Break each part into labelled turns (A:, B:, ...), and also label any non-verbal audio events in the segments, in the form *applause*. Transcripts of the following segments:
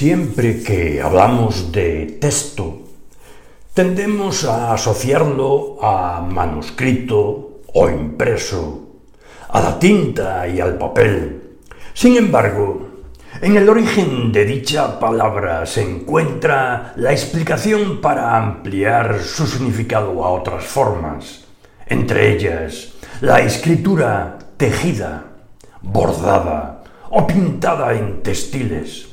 A: Siempre que hablamos de texto, tendemos a asociarlo a manuscrito o impreso, a la tinta y al papel. Sin embargo, en el origen de dicha palabra se encuentra la explicación para ampliar su significado a otras formas, entre ellas la escritura tejida, bordada o pintada en textiles.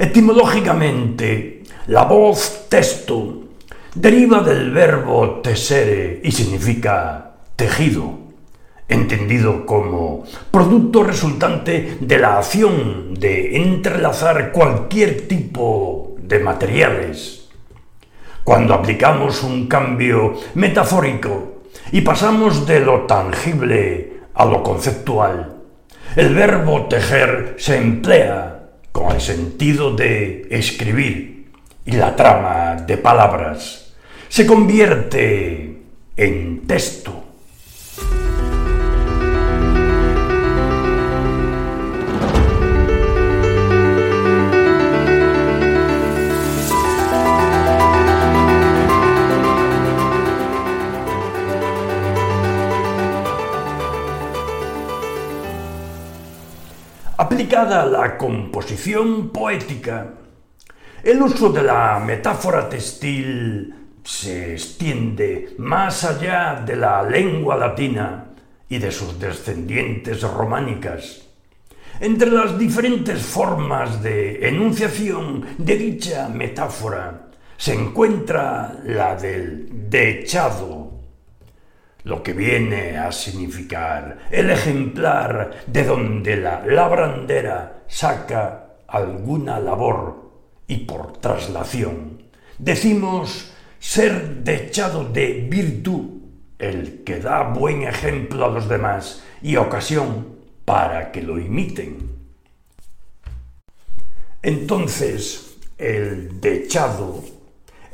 A: Etimológicamente, la voz texto deriva del verbo tesere y significa tejido entendido como producto resultante de la acción de entrelazar cualquier tipo de materiales. Cuando aplicamos un cambio metafórico y pasamos de lo tangible a lo conceptual, el verbo tejer se emplea con el sentido de escribir y la trama de palabras se convierte en texto. La composición poética, el uso de la metáfora textil se extiende más allá de la lengua latina y de sus descendientes románicas. Entre las diferentes formas de enunciación de dicha metáfora se encuentra la del dechado, lo que viene a significar el ejemplar de donde la labrandera saca alguna labor y por traslación decimos ser dechado de virtud el que da buen ejemplo a los demás y ocasión para que lo imiten. Entonces, el dechado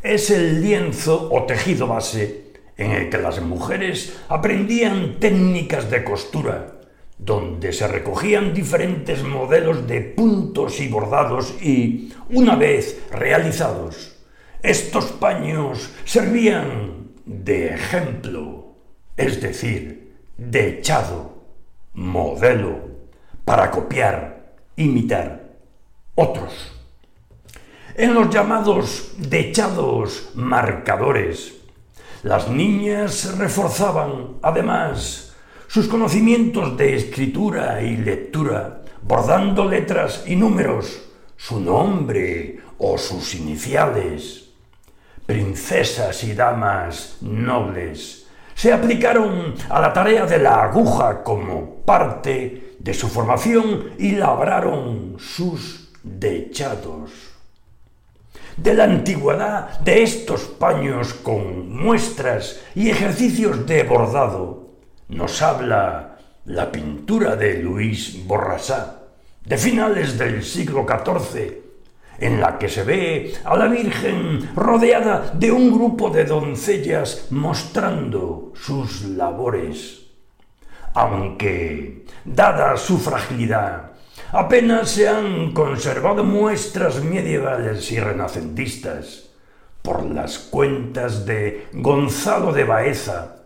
A: es el lienzo o tejido base en el que las mujeres aprendían técnicas de costura, donde se recogían diferentes modelos de puntos y bordados y, una vez realizados, estos paños servían de ejemplo, es decir, de echado, modelo, para copiar, imitar otros. En los llamados dechados marcadores, las niñas reforzaban, además, sus conocimientos de escritura y lectura, bordando letras y números, su nombre o sus iniciales. Princesas y damas nobles se aplicaron a la tarea de la aguja como parte de su formación y labraron sus dechados de la antigüedad de estos paños con muestras y ejercicios de bordado, nos habla la pintura de Luis Borrasá, de finales del siglo XIV, en la que se ve a la Virgen rodeada de un grupo de doncellas mostrando sus labores. Aunque, dada su fragilidad, apenas se han conservado muestras medievales y renacentistas. Por las cuentas de Gonzalo de Baeza,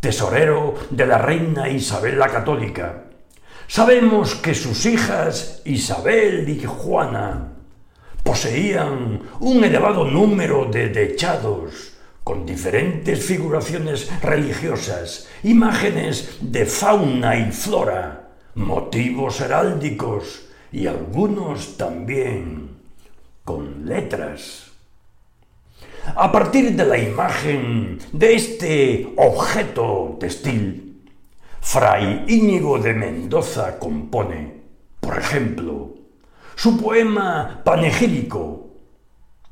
A: tesorero de la reina Isabel la Católica, sabemos que sus hijas Isabel y Juana poseían un elevado número de dechados con diferentes figuraciones religiosas, imágenes de fauna y flora, motivos heráldicos y algunos también con letras. A partir de la imagen de este objeto textil, Fray Íñigo de Mendoza compone, por ejemplo, su poema panegírico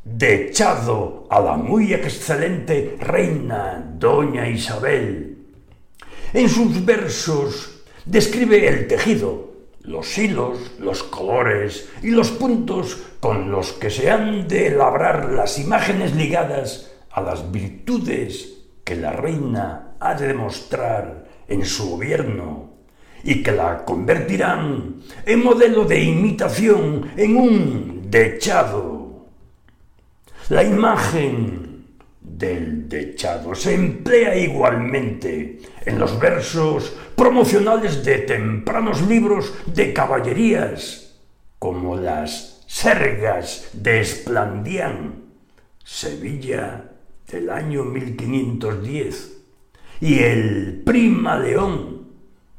A: Dechado a la muy excelente reina Doña Isabel. En sus versos Describe el tejido, los hilos, los colores y los puntos con los que se han de labrar las imágenes ligadas a las virtudes que la reina ha de demostrar en su gobierno y que la convertirán en modelo de imitación en un dechado. La imagen del dechado se emplea igualmente en los versos promocionales de tempranos libros de caballerías, como las Sergas de Esplandián, Sevilla del año 1510, y el Prima León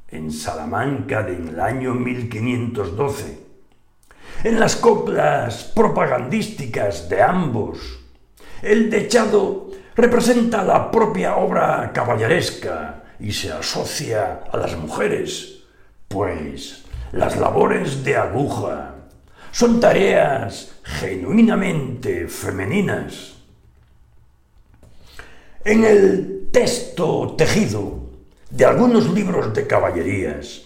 A: en Salamanca del año 1512. En las coplas propagandísticas de ambos, el dechado representa la propia obra caballeresca y se asocia a las mujeres, pues las labores de aguja son tareas genuinamente femeninas. En el texto tejido de algunos libros de caballerías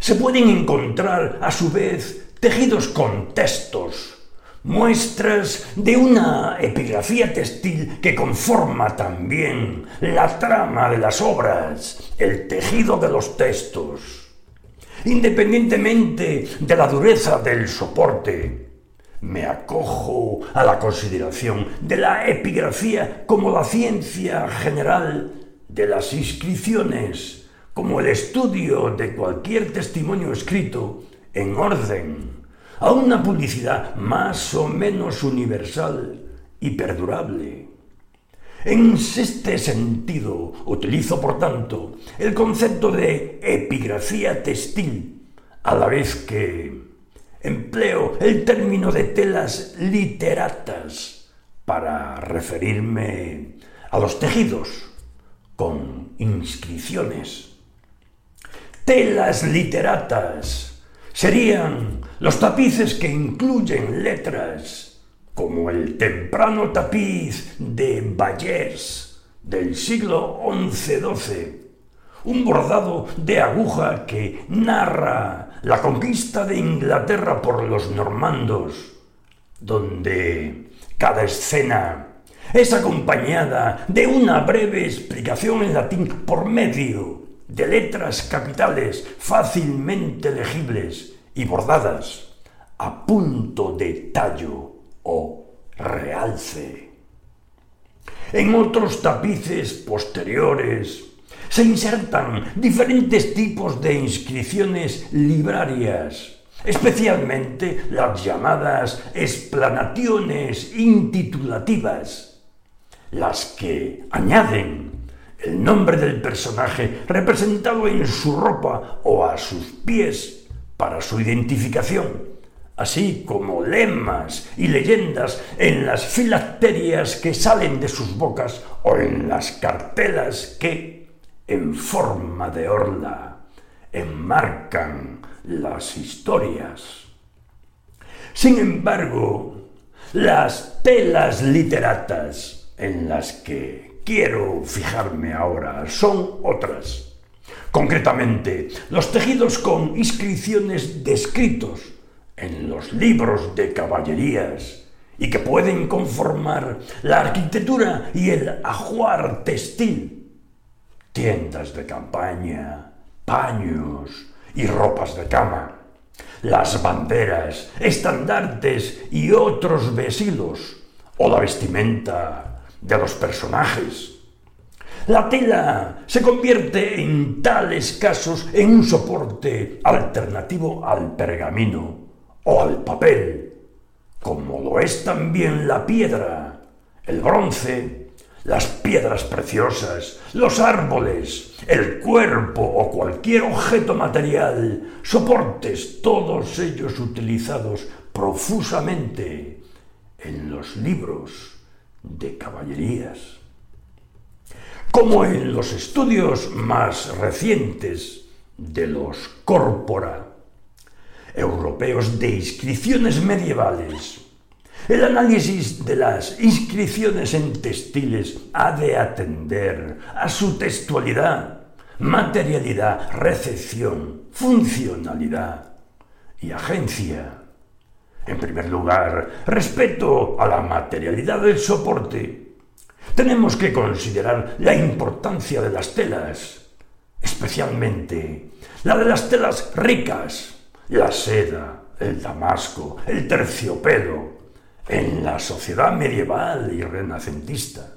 A: se pueden encontrar a su vez tejidos con textos, muestras de una epigrafía textil que conforma también la trama de las obras, el tejido de los textos. Independientemente de la dureza del soporte, me acojo a la consideración de la epigrafía como la ciencia general de las inscripciones, como el estudio de cualquier testimonio escrito en orden a una publicidad más o menos universal y perdurable. En este sentido, utilizo, por tanto, el concepto de epigrafía textil, a la vez que empleo el término de telas literatas para referirme a los tejidos con inscripciones. Telas literatas serían los tapices que incluyen letras, como el temprano tapiz de Bayers del siglo XI-XII, un bordado de aguja que narra la conquista de Inglaterra por los normandos, donde cada escena es acompañada de una breve explicación en latín por medio de letras capitales fácilmente legibles y bordadas a punto de tallo o realce. En otros tapices posteriores se insertan diferentes tipos de inscripciones librarias, especialmente las llamadas explanaciones intitulativas, las que añaden el nombre del personaje representado en su ropa o a sus pies para su identificación, así como lemas y leyendas en las filacterias que salen de sus bocas o en las cartelas que, en forma de orla, enmarcan las historias. Sin embargo, las telas literatas en las que quiero fijarme ahora son otras. Concretamente, los tejidos con inscripciones descritos en los libros de caballerías y que pueden conformar la arquitectura y el ajuar textil, tiendas de campaña, paños y ropas de cama, las banderas, estandartes y otros vesilos, o la vestimenta de los personajes, la tela se convierte en tales casos en un soporte alternativo al pergamino o al papel, como lo es también la piedra, el bronce, las piedras preciosas, los árboles, el cuerpo o cualquier objeto material, soportes, todos ellos utilizados profusamente en los libros de caballerías como en los estudios más recientes de los corpora europeos de inscripciones medievales. El análisis de las inscripciones en textiles ha de atender a su textualidad, materialidad, recepción, funcionalidad y agencia. En primer lugar, respeto a la materialidad del soporte tenemos que considerar la importancia de las telas, especialmente la de las telas ricas, la seda, el damasco, el terciopelo, en la sociedad medieval y renacentista.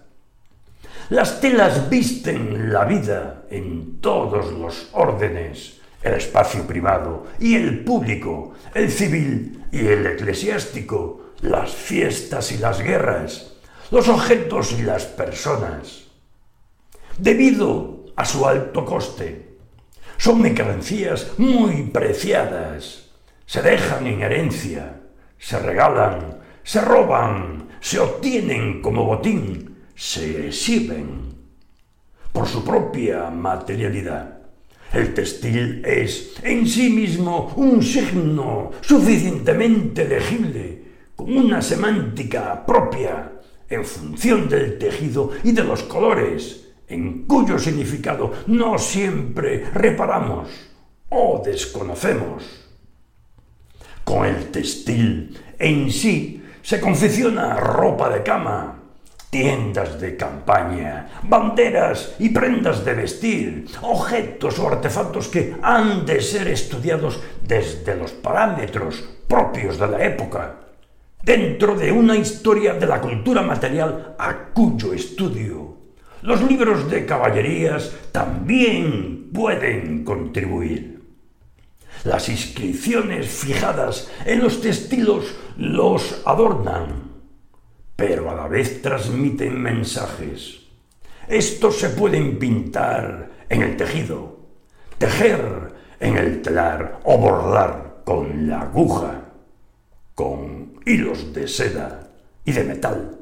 A: Las telas visten la vida en todos los órdenes, el espacio privado y el público, el civil y el eclesiástico, las fiestas y las guerras, los objetos y las personas. Debido a su alto coste, son mercancías muy preciadas, se dejan en herencia, se regalan, se roban, se obtienen como botín, se exhiben por su propia materialidad. El textil es en sí mismo un signo suficientemente legible, con una semántica propia, en función del tejido y de los colores, en cuyo significado no siempre reparamos o desconocemos. Con el textil en sí se confecciona ropa de cama, tiendas de campaña, banderas y prendas de vestir, objetos o artefactos que han de ser estudiados desde los parámetros propios de la época, dentro de una historia de la cultura material a cuyo estudio los libros de caballerías también pueden contribuir. Las inscripciones fijadas en los textilos los adornan pero a la vez transmiten mensajes. Estos se pueden pintar en el tejido, tejer en el telar o bordar con la aguja, con hilos de seda y de metal,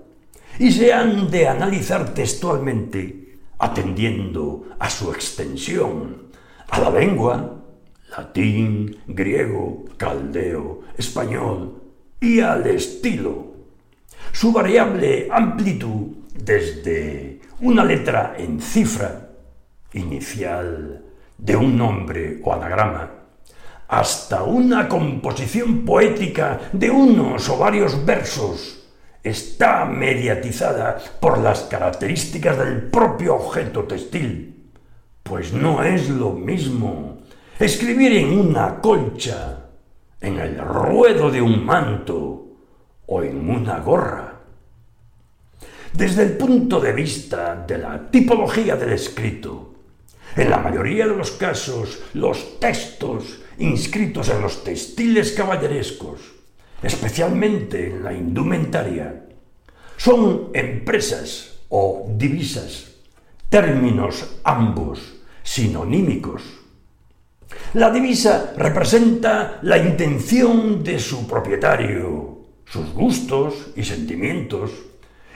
A: y se han de analizar textualmente atendiendo a su extensión, a la lengua, latín, griego, caldeo, español y al estilo su variable amplitud desde una letra en cifra inicial de un nombre o anagrama hasta una composición poética de unos o varios versos está mediatizada por las características del propio objeto textil, pues no es lo mismo escribir en una colcha, en el ruedo de un manto, o en una gorra. Desde el punto de vista de la tipología del escrito, en la mayoría de los casos, los textos inscritos en los textiles caballerescos, especialmente en la indumentaria, son empresas o divisas, términos ambos sinonímicos. La divisa representa la intención de su propietario sus gustos y sentimientos,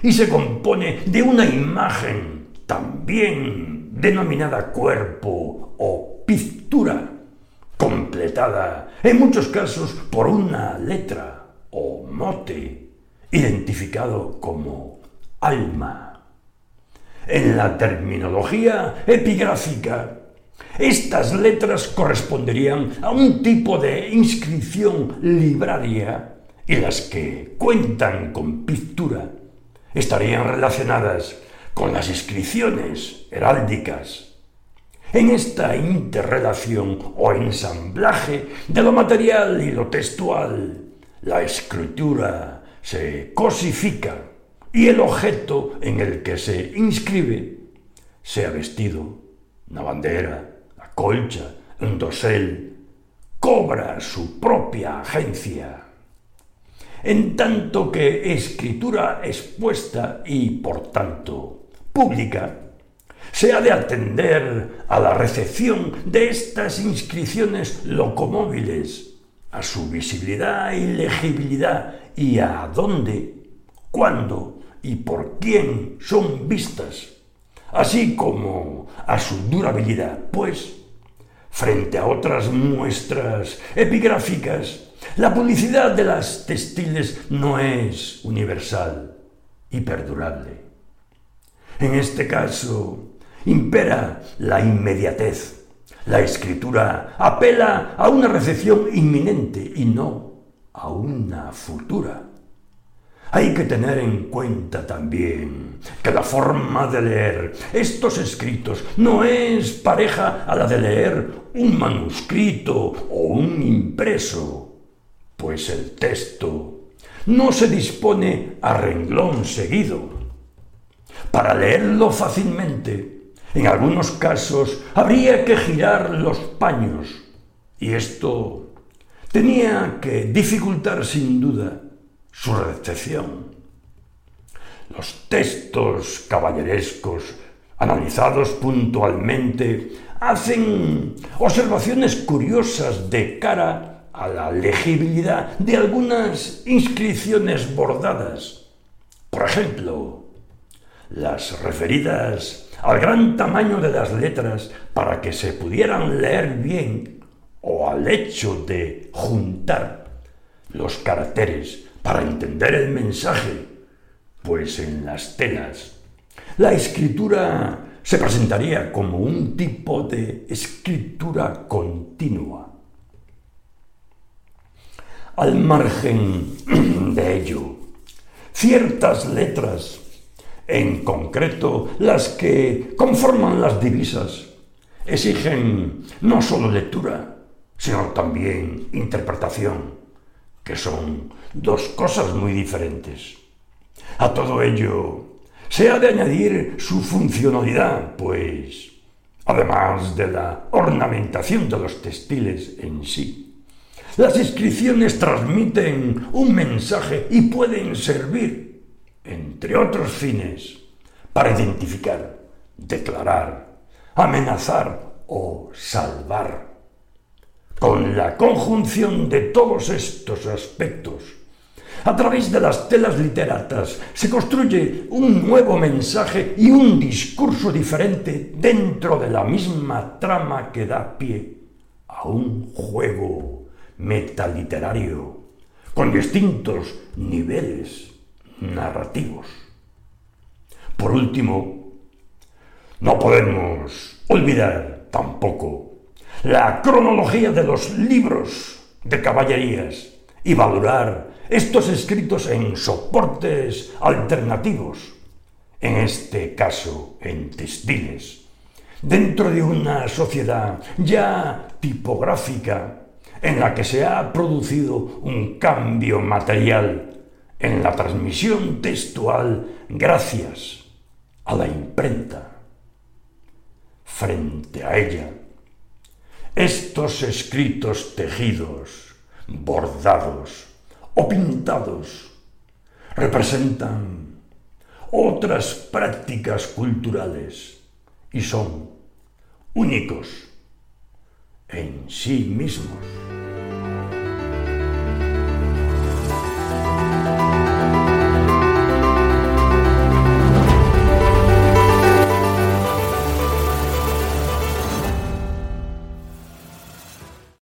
A: y se compone de una imagen también denominada cuerpo o pintura, completada en muchos casos por una letra o mote, identificado como alma. En la terminología epigráfica, estas letras corresponderían a un tipo de inscripción libraria y las que cuentan con pintura estarían relacionadas con las inscripciones heráldicas. En esta interrelación o ensamblaje de lo material y lo textual, la escritura se cosifica y el objeto en el que se inscribe, sea vestido, una bandera, la colcha, un dosel, cobra su propia agencia en tanto que escritura expuesta y, por tanto, pública, se ha de atender a la recepción de estas inscripciones locomóviles, a su visibilidad y legibilidad y a dónde, cuándo y por quién son vistas, así como a su durabilidad, pues, frente a otras muestras epigráficas, la publicidad de las textiles no es universal y perdurable. En este caso, impera la inmediatez. La escritura apela a una recepción inminente y no a una futura. Hay que tener en cuenta también que la forma de leer estos escritos no es pareja a la de leer un manuscrito o un impreso pues el texto no se dispone a renglón seguido. Para leerlo fácilmente, en algunos casos habría que girar los paños, y esto tenía que dificultar sin duda su recepción. Los textos caballerescos, analizados puntualmente, hacen observaciones curiosas de cara a la legibilidad de algunas inscripciones bordadas. Por ejemplo, las referidas al gran tamaño de las letras para que se pudieran leer bien o al hecho de juntar los caracteres para entender el mensaje, pues en las telas la escritura se presentaría como un tipo de escritura continua. Al margen *clears throat* de ello, ciertas letras, en concreto las que conforman las divisas, exigen no solo lectura, sino también interpretación, que son dos cosas muy diferentes. A todo ello se ha de añadir su funcionalidad, pues, además de la ornamentación de los textiles en sí, las inscripciones transmiten un mensaje y pueden servir, entre otros fines, para identificar, declarar, amenazar o salvar. Con la conjunción de todos estos aspectos, a través de las telas literatas se construye un nuevo mensaje y un discurso diferente dentro de la misma trama que da pie a un juego metaliterario, con distintos niveles narrativos. Por último, no podemos olvidar tampoco la cronología de los libros de caballerías y valorar estos escritos en soportes alternativos, en este caso en textiles, dentro de una sociedad ya tipográfica en la que se ha producido un cambio material en la transmisión textual gracias a la imprenta. Frente a ella, estos escritos tejidos, bordados, o pintados representan otras prácticas culturales y son únicos en sí mismos.